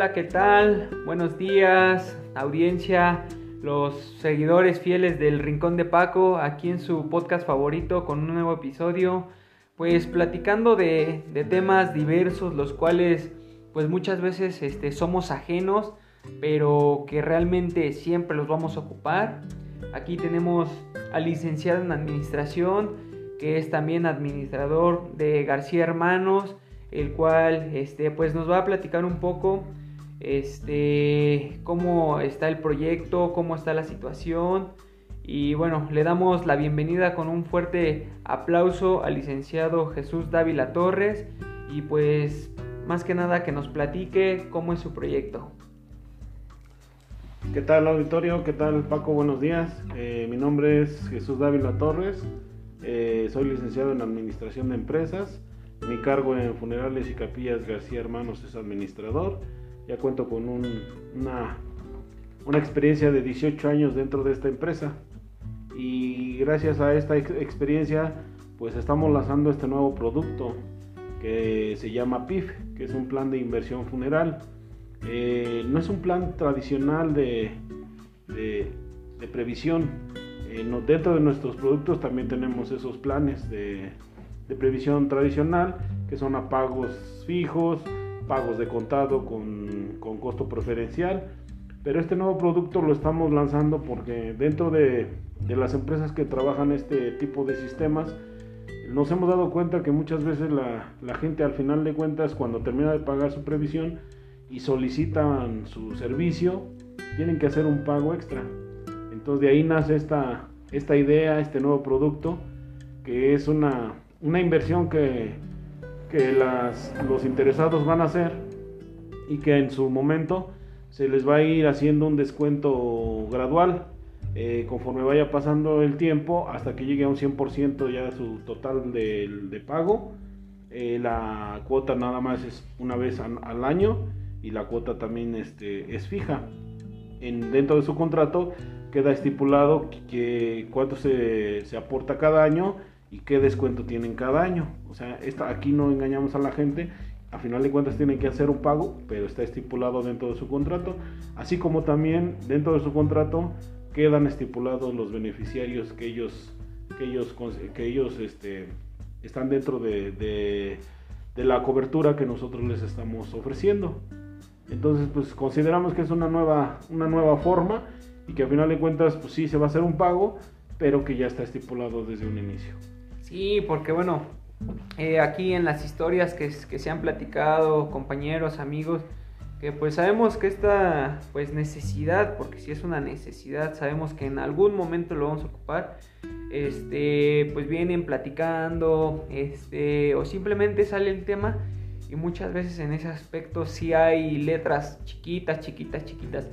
Hola, ¿qué tal? Buenos días, audiencia, los seguidores fieles del Rincón de Paco, aquí en su podcast favorito con un nuevo episodio, pues platicando de, temas diversos, los cuales pues muchas veces este, somos ajenos, pero que realmente siempre los vamos a ocupar. Aquí tenemos al licenciado en administración, que es también administrador de García Hermanos, el cual este, pues nos va a platicar un poco este, cómo está el proyecto, cómo está la situación. Y bueno, le damos la bienvenida con un fuerte aplauso al licenciado Jesús Dávila Torres y pues más que nada que nos platique cómo es su proyecto. ¿Qué tal auditorio? ¿Qué tal Paco? Buenos días. Eh, mi nombre es Jesús Dávila Torres. Eh, soy licenciado en Administración de Empresas. Mi cargo en Funerales y Capillas García Hermanos es administrador. Ya cuento con una, una experiencia de 18 años dentro de esta empresa. Y gracias a esta experiencia, pues estamos lanzando este nuevo producto que se llama PIF, que es un plan de inversión funeral. Eh, no es un plan tradicional de, de, previsión. Eh, dentro de nuestros productos también tenemos esos planes de, previsión tradicional, que son a pagos fijos, pagos de contado con, con, costo preferencial. Pero este nuevo producto lo estamos lanzando porque dentro de, de, las empresas que trabajan este tipo de sistemas, nos hemos dado cuenta que muchas veces la, la gente al final de cuentas, cuando termina de pagar su previsión y solicitan su servicio, tienen que hacer un pago extra. Entonces de ahí nace esta, esta idea, este nuevo producto, que es una, una inversión que, que las, los interesados van a hacer y que en su momento se les va a ir haciendo un descuento gradual eh, conforme vaya pasando el tiempo hasta que llegue a un 100% ya su total de, de pago. Eh, la cuota nada más es una vez al año y la cuota también este, es fija. En, dentro de su contrato queda estipulado que, cuánto se, se aporta cada año y qué descuento tienen cada año. O sea, aquí no engañamos a la gente. A final de cuentas tienen que hacer un pago, pero está estipulado dentro de su contrato. Así como también dentro de su contrato quedan estipulados los beneficiarios que ellos, que ellos, que ellos este, están dentro de, de, de la cobertura que nosotros les estamos ofreciendo. Entonces, pues consideramos que es una nueva, una nueva forma y que a final de cuentas, pues sí se va a hacer un pago, pero que ya está estipulado desde un inicio. Sí, porque bueno, eh, aquí en las historias que, que, se han platicado, compañeros, amigos, que pues sabemos que esta pues necesidad, porque si es una necesidad, sabemos que en algún momento lo vamos a ocupar, este, pues vienen platicando, este, o simplemente sale el tema y muchas veces en ese aspecto sí hay letras chiquitas, chiquitas, chiquitas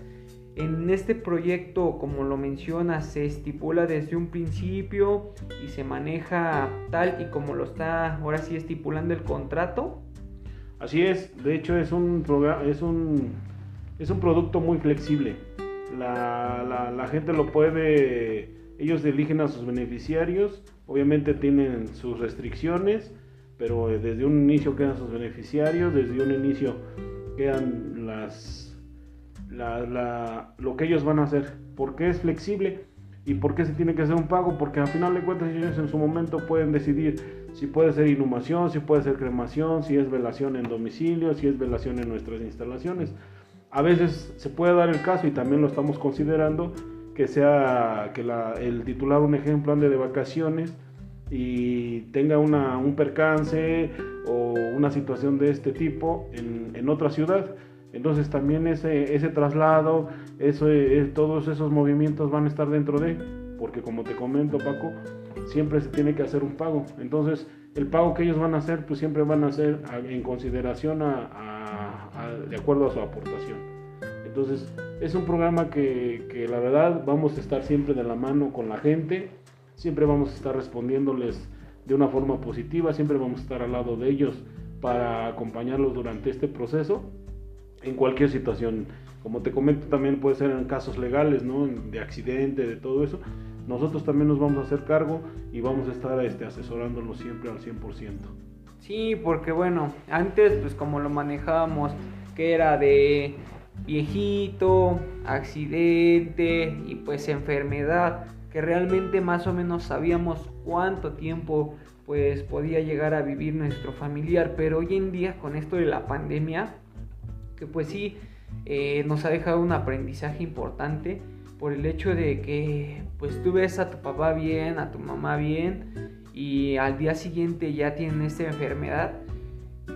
en este proyecto, como lo menciona, se estipula desde un principio y se maneja tal y como lo está ahora sí estipulando el contrato. Así es, de hecho es un, es un, es un producto muy flexible. La, la, gente lo puede, ellos eligen a sus beneficiarios, obviamente tienen sus restricciones, pero desde un inicio quedan sus beneficiarios, desde un inicio quedan las la, lo que ellos van a hacer. ¿Por qué es flexible? ¿Y por qué se tiene que hacer un pago? Porque al final de cuentas ellos en su momento pueden decidir si puede ser inhumación, si puede ser cremación, si es velación en domicilio, si es velación en nuestras instalaciones. A veces se puede dar el caso y también lo estamos considerando que sea que el titular un ejemplo ande de vacaciones y tenga una, un percance o una situación de este tipo en, en otra ciudad entonces también ese, ese traslado, eso, eh, todos esos movimientos van a estar dentro de, porque como te comento Paco, siempre se tiene que hacer un pago. Entonces el pago que ellos van a hacer, pues siempre van a ser en consideración de acuerdo a su aportación. Entonces es un programa que, que la verdad vamos a estar siempre de la mano con la gente, siempre vamos a estar respondiéndoles de una forma positiva, siempre vamos a estar al lado de ellos para acompañarlos durante este proceso en cualquier situación. Como te comento, también puede ser en casos legales, ¿no? De accidente, de todo eso. Nosotros también nos vamos a hacer cargo y vamos a estar este, asesorándolos siempre al 100%. Sí, porque bueno, antes pues como lo manejábamos, que era de viejito, accidente y pues enfermedad, que realmente más o menos sabíamos cuánto tiempo pues podía llegar a vivir nuestro familiar, pero hoy en día con esto de la pandemia, que pues sí eh, nos ha dejado un aprendizaje importante por el hecho de que pues tú ves a tu papá bien, a tu mamá bien y al día siguiente ya tienen esta enfermedad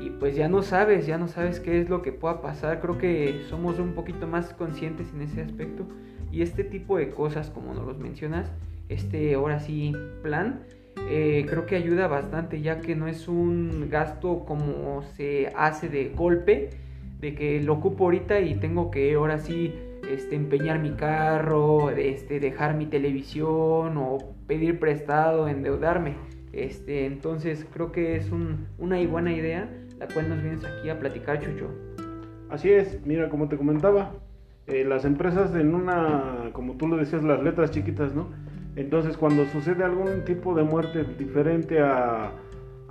y pues ya no sabes, ya no sabes qué es lo que pueda pasar. Creo que somos un poquito más conscientes en ese aspecto y este tipo de cosas como nos los mencionas, este ahora sí plan, eh, creo que ayuda bastante ya que no es un gasto como se hace de golpe, de que lo ocupo ahorita y tengo que ahora sí este, empeñar mi carro, este, dejar mi televisión o pedir prestado, endeudarme. Este, entonces creo que es una buena idea la cual nos vienes aquí a platicar, Chucho. Así es, mira, como te comentaba, eh, las empresas en una, como tú lo decías, las letras chiquitas, ¿no? Entonces cuando sucede algún tipo de muerte diferente a,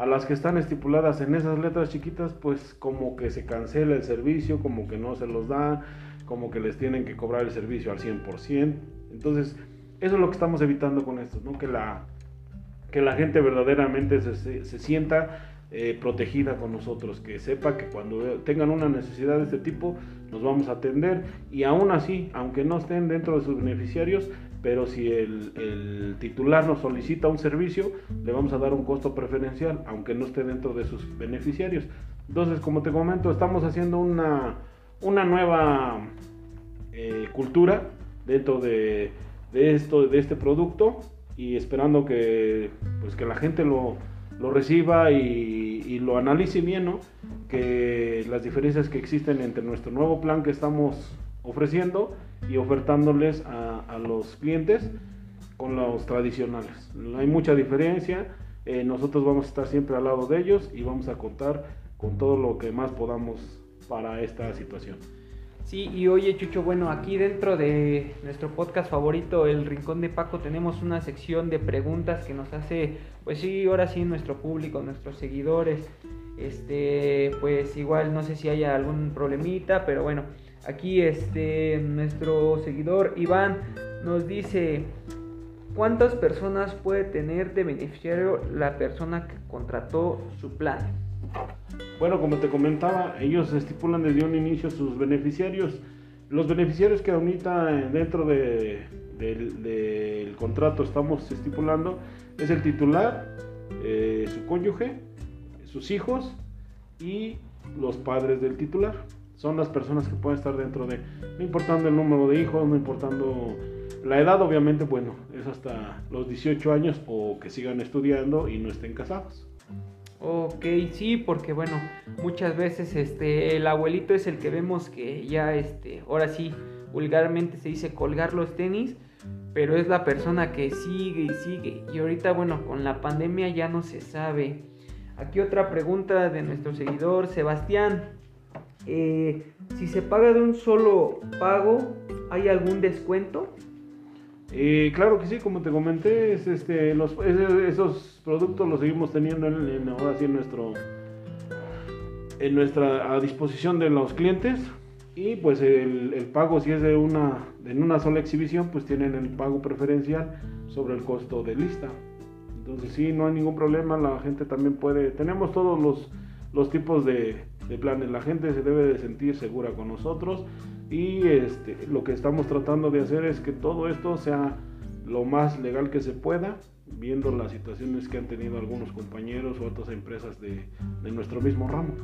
a las que están estipuladas en esas letras chiquitas, pues como que se cancela el servicio, como que no se los dan, como que les tienen que cobrar el servicio al 100%. Entonces, eso es lo que estamos evitando con esto, ¿no? Que la, que la gente verdaderamente se, se, sienta eh, protegida con nosotros, que sepa que cuando tengan una necesidad de este tipo nos vamos a atender y aún así, aunque no estén dentro de sus beneficiarios, pero si el, titular nos solicita un servicio, le vamos a dar un costo preferencial, aunque no esté dentro de sus beneficiarios. Entonces, como te comento, estamos haciendo una, una nueva eh, cultura dentro de, de, esto, de este producto y esperando que, pues, que la gente lo, lo reciba y, y, lo analice bien, ¿no? que las diferencias que existen entre nuestro nuevo plan que estamos ofreciendo y ofertándoles a, a los clientes con los tradicionales. Hay mucha diferencia, eh, nosotros vamos a estar siempre al lado de ellos y vamos a contar con todo lo que más podamos para esta situación. Sí, y oye Chucho, bueno, aquí dentro de nuestro podcast favorito, El Rincón de Paco, tenemos una sección de preguntas que nos hace, pues sí, ahora sí, nuestro público, nuestros seguidores. Este, pues igual no sé si haya algún problemita, pero bueno, aquí este, nuestro seguidor Iván nos dice, ¿cuántas personas puede tener de beneficiario la persona que contrató su plan? Bueno, como te comentaba, ellos estipulan desde un inicio sus beneficiarios. Los beneficiarios que ahorita eh, dentro de, del contrato estamos estipulando es el titular, eh, su cónyuge, sus hijos y los padres del titular. Son las personas que pueden estar dentro de, no importando el número de hijos, no importando la edad, obviamente, bueno, es hasta los 18 años o que sigan estudiando y no estén casados. Ok, sí, porque bueno, muchas veces este el abuelito es el que vemos que ya este, ahora sí, vulgarmente se dice colgar los tenis, pero es la persona que sigue y sigue. Y ahorita bueno, con la pandemia ya no se sabe. Aquí otra pregunta de nuestro seguidor Sebastián. Eh, si se paga de un solo pago, ¿hay algún descuento? Eh, claro que sí, como te comenté, es este, esos productos los seguimos teniendo en, ahora sí en nuestro en nuestra a disposición de los clientes y pues el, el, pago si es de una en una sola exhibición pues tienen el pago preferencial sobre el costo de lista entonces sí no hay ningún problema la gente también puede tenemos todos los, los tipos de, de planes la gente se debe de sentir segura con nosotros y este, lo que estamos tratando de hacer es que todo esto sea lo más legal que se pueda, viendo las situaciones que han tenido algunos compañeros o otras empresas de, de nuestro mismo ramo.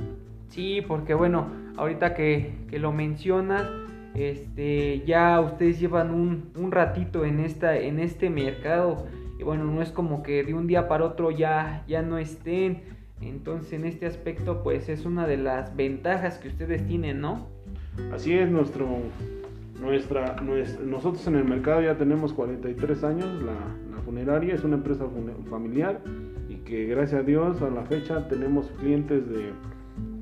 Sí, porque bueno, ahorita que, que, lo mencionas, este, ya ustedes llevan un, un ratito en, esta, en este mercado y bueno, no es como que de un día para otro ya, ya no estén. Entonces en este aspecto pues es una de las ventajas que ustedes tienen, ¿no? Así es, nuestro, nuestra, nosotros en el mercado ya tenemos 43 años, la, funeraria es una empresa familiar y que gracias a Dios a la fecha tenemos clientes de,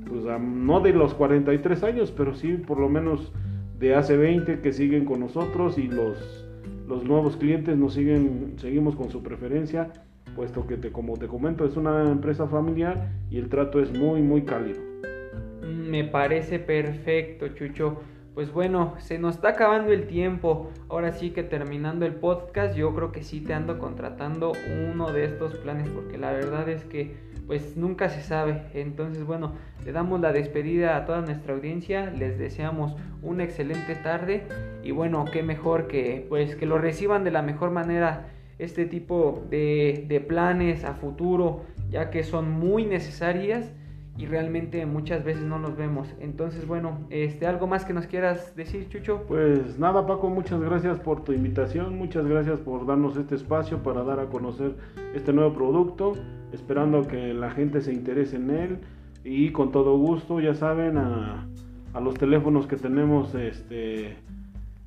pues no de los 43 años, pero sí por lo menos de hace 20 que siguen con nosotros y los, los nuevos clientes nos siguen, seguimos con su preferencia, puesto que te, como te comento es una empresa familiar y el trato es muy muy cálido. Me parece perfecto, Chucho. Pues bueno, se nos está acabando el tiempo. Ahora sí que terminando el podcast, yo creo que sí te ando contratando uno de estos planes porque la verdad es que pues nunca se sabe. Entonces, bueno, le damos la despedida a toda nuestra audiencia, les deseamos una excelente tarde y bueno, qué mejor que pues que lo reciban de la mejor manera este tipo de, de planes a futuro, ya que son muy necesarias y realmente muchas veces no nos vemos. Entonces, bueno, este, ¿algo más que nos quieras decir, Chucho? Pues nada, Paco, muchas gracias por tu invitación, muchas gracias por darnos este espacio para dar a conocer este nuevo producto, esperando que la gente se interese en él y con todo gusto, ya saben, a, a los teléfonos que tenemos, este,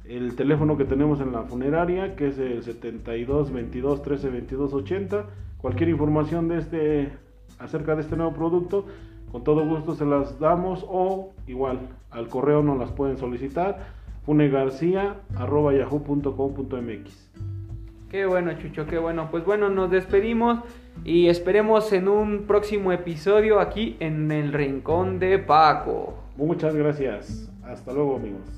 el teléfono que tenemos en la funeraria, que es el 72 22 13 22 80, cualquier información de este acerca de este nuevo producto con todo gusto se las damos o igual al correo nos las pueden solicitar funegarcia.yahoo.com.mx Qué bueno, Chucho, qué bueno. Pues bueno, nos despedimos y esperemos en un próximo episodio aquí en el Rincón de Paco. Muchas gracias. Hasta luego, amigos.